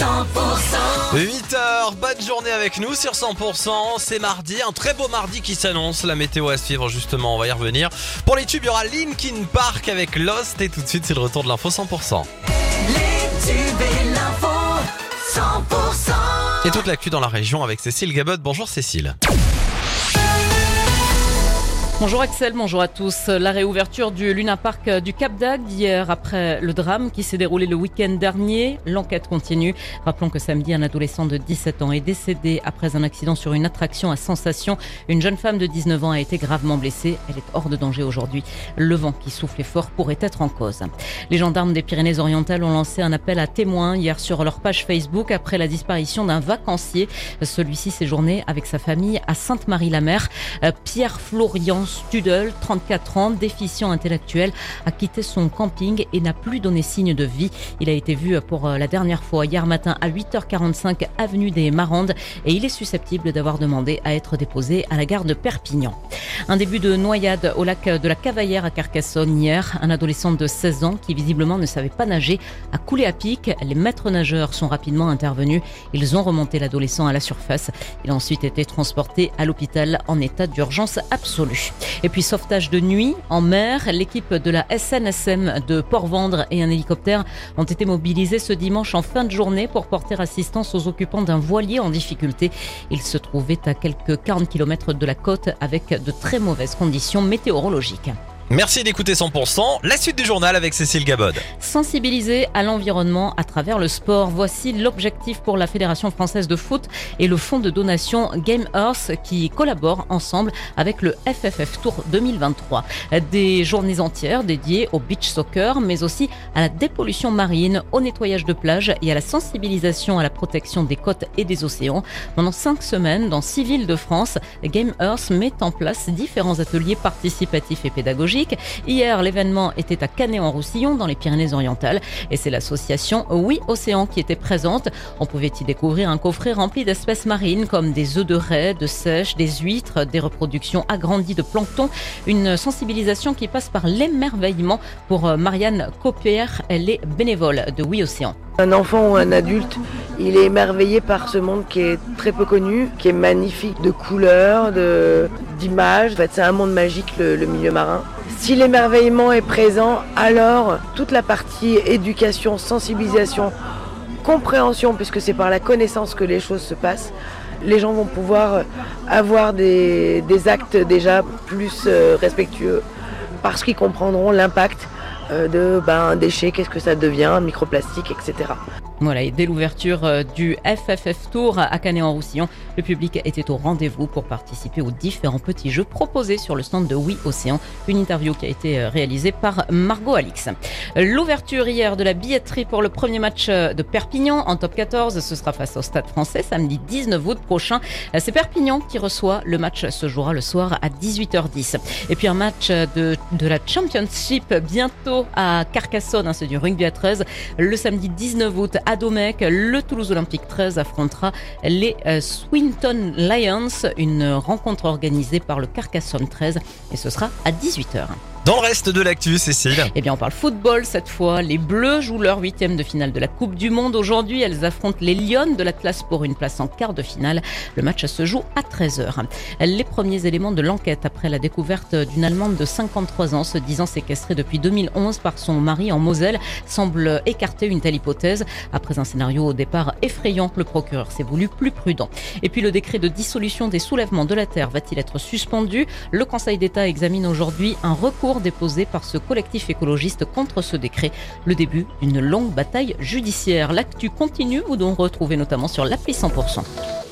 8h, bonne journée avec nous sur 100%, c'est mardi, un très beau mardi qui s'annonce, la météo à suivre justement, on va y revenir. Pour les tubes, il y aura Linkin Park avec Lost et tout de suite c'est le retour de l'info 100%. Les et l'info 100% Et toute dans la région avec Cécile Gabot, bonjour Cécile. Bonjour Axel, bonjour à tous. La réouverture du Luna Park du Cap d'Agde hier après le drame qui s'est déroulé le week-end dernier. L'enquête continue. Rappelons que samedi, un adolescent de 17 ans est décédé après un accident sur une attraction à sensation. Une jeune femme de 19 ans a été gravement blessée. Elle est hors de danger aujourd'hui. Le vent qui soufflait fort pourrait être en cause. Les gendarmes des Pyrénées-Orientales ont lancé un appel à témoins hier sur leur page Facebook après la disparition d'un vacancier. Celui-ci séjournait avec sa famille à Sainte-Marie-la-Mer. Euh, Pierre Florian Studel, 34 ans, déficient intellectuel, a quitté son camping et n'a plus donné signe de vie. Il a été vu pour euh, la dernière fois hier matin à 8h45 avenue des Marandes et il est susceptible d'avoir demandé à être déposé à la gare de Perpignan. Un début de noyade au lac de la Cavaillère à Carcassonne hier. Un adolescent de 16 ans qui visiblement ne savait pas nager a coulé à pic. Les maîtres nageurs sont rapidement intervenus. Ils ont remonté l'adolescent à la surface. Il a ensuite été transporté à l'hôpital en état d'urgence absolue. Et puis sauvetage de nuit en mer, l'équipe de la SNSM de Port-Vendre et un hélicoptère ont été mobilisés ce dimanche en fin de journée pour porter assistance aux occupants d'un voilier en difficulté. Il se trouvait à quelques 40 km de la côte avec de très mauvaises conditions météorologiques. Merci d'écouter 100%, la suite du journal avec Cécile Gabod. Sensibiliser à l'environnement à travers le sport. Voici l'objectif pour la Fédération française de foot et le fonds de donation Game Earth qui collaborent ensemble avec le FFF Tour 2023. Des journées entières dédiées au beach soccer, mais aussi à la dépollution marine, au nettoyage de plages et à la sensibilisation à la protection des côtes et des océans. Pendant cinq semaines, dans six villes de France, Game Earth met en place différents ateliers participatifs et pédagogiques Hier, l'événement était à Canet-en-Roussillon, dans les Pyrénées-Orientales, et c'est l'association Oui Océan qui était présente. On pouvait y découvrir un coffret rempli d'espèces marines comme des œufs de raie, de sèche, des huîtres, des reproductions agrandies de plancton. Une sensibilisation qui passe par l'émerveillement pour euh, Marianne Copper. Elle est bénévole de Oui Océan. Un enfant ou un adulte, il est émerveillé par ce monde qui est très peu connu, qui est magnifique de couleurs, d'images. C'est un monde magique, le, milieu marin. Si l'émerveillement est présent, alors toute la partie éducation, sensibilisation, compréhension, puisque c'est par la connaissance que les choses se passent, les gens vont pouvoir avoir des, actes déjà plus euh, respectueux parce qu'ils comprendront l'impact de ben, déchets, qu'est-ce que ça devient, microplastique, etc. Voilà, et dès l'ouverture euh, du FFF Tour à Canet-en-Roussillon, le public était au rendez-vous pour participer aux différents petits jeux proposés sur le stand de Oui Océan. Une interview qui a été euh, réalisée par Margot Alix. L'ouverture hier de la billetterie pour le premier match euh, de Perpignan en top 14, ce sera face au Stade français samedi 19 août prochain. C'est Perpignan qui reçoit le match se jouera le soir à 18h10. Et puis un match de, de la Championship bientôt à Carcassonne, hein, c'est du rugby à 13, le samedi 19 août Domecq, le Toulouse Olympique 13 affrontera les euh, Swinton Lions, une rencontre organisée par le Carcassonne 13 et ce sera à 18h. Dans le reste de l'actu, Cécile. Eh bien, on parle football cette fois. Les Bleus jouent leur huitième de finale de la Coupe du Monde. Aujourd'hui, elles affrontent les Lions de l'Atlas pour une place en quart de finale. Le match se joue à 13h. Les premiers éléments de l'enquête après la découverte d'une Allemande de 53 ans se disant séquestrée depuis 2011 par son mari en Moselle semblent écarter une telle hypothèse. Après un scénario au départ effrayant, le procureur s'est voulu plus prudent. Et puis le décret de dissolution des soulèvements de la Terre va-t-il être suspendu? Le Conseil d'État examine aujourd'hui un recours déposé par ce collectif écologiste contre ce décret. Le début d'une longue bataille judiciaire. L'actu continue, vous donc retrouvez notamment sur l'appli 100%.